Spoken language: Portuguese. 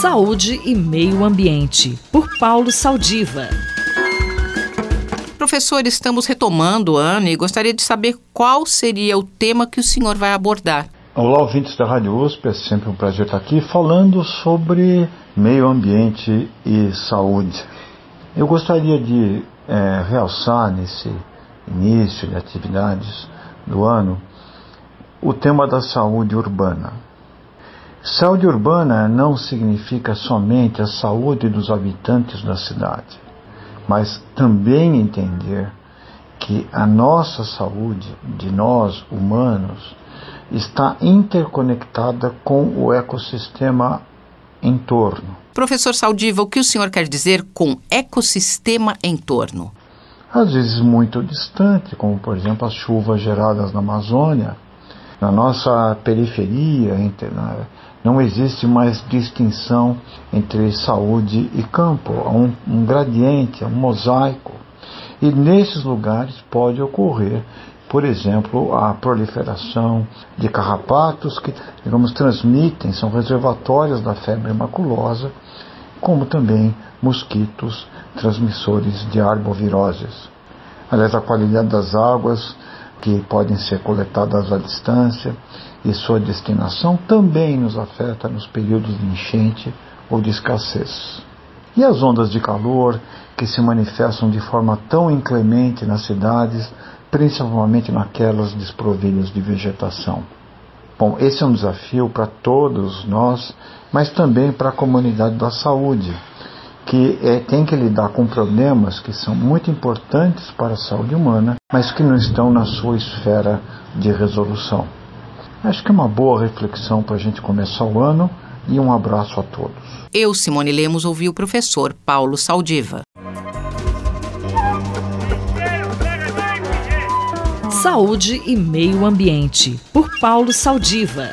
Saúde e Meio Ambiente, por Paulo Saldiva. Professor, estamos retomando o ano e gostaria de saber qual seria o tema que o senhor vai abordar. Olá, ouvintes da Rádio USP, é sempre um prazer estar aqui falando sobre meio ambiente e saúde. Eu gostaria de é, realçar nesse início de atividades do ano o tema da saúde urbana. Saúde urbana não significa somente a saúde dos habitantes da cidade, mas também entender que a nossa saúde, de nós humanos, está interconectada com o ecossistema em torno. Professor Saldiva, o que o senhor quer dizer com ecossistema em torno? Às vezes muito distante, como por exemplo as chuvas geradas na Amazônia, na nossa periferia, não existe mais distinção entre saúde e campo. Há um, um gradiente, um mosaico. E nesses lugares pode ocorrer por exemplo, a proliferação de carrapatos que, digamos, transmitem, são reservatórios da febre maculosa, como também mosquitos transmissores de arboviroses. Aliás, a qualidade das águas que podem ser coletadas à distância e sua destinação também nos afeta nos períodos de enchente ou de escassez. E as ondas de calor que se manifestam de forma tão inclemente nas cidades principalmente naquelas desprovidas de vegetação. Bom, esse é um desafio para todos nós, mas também para a comunidade da saúde, que é, tem que lidar com problemas que são muito importantes para a saúde humana, mas que não estão na sua esfera de resolução. Acho que é uma boa reflexão para a gente começar o ano e um abraço a todos. Eu, Simone Lemos, ouvi o professor Paulo Saldiva. Saúde e Meio Ambiente, por Paulo Saldiva.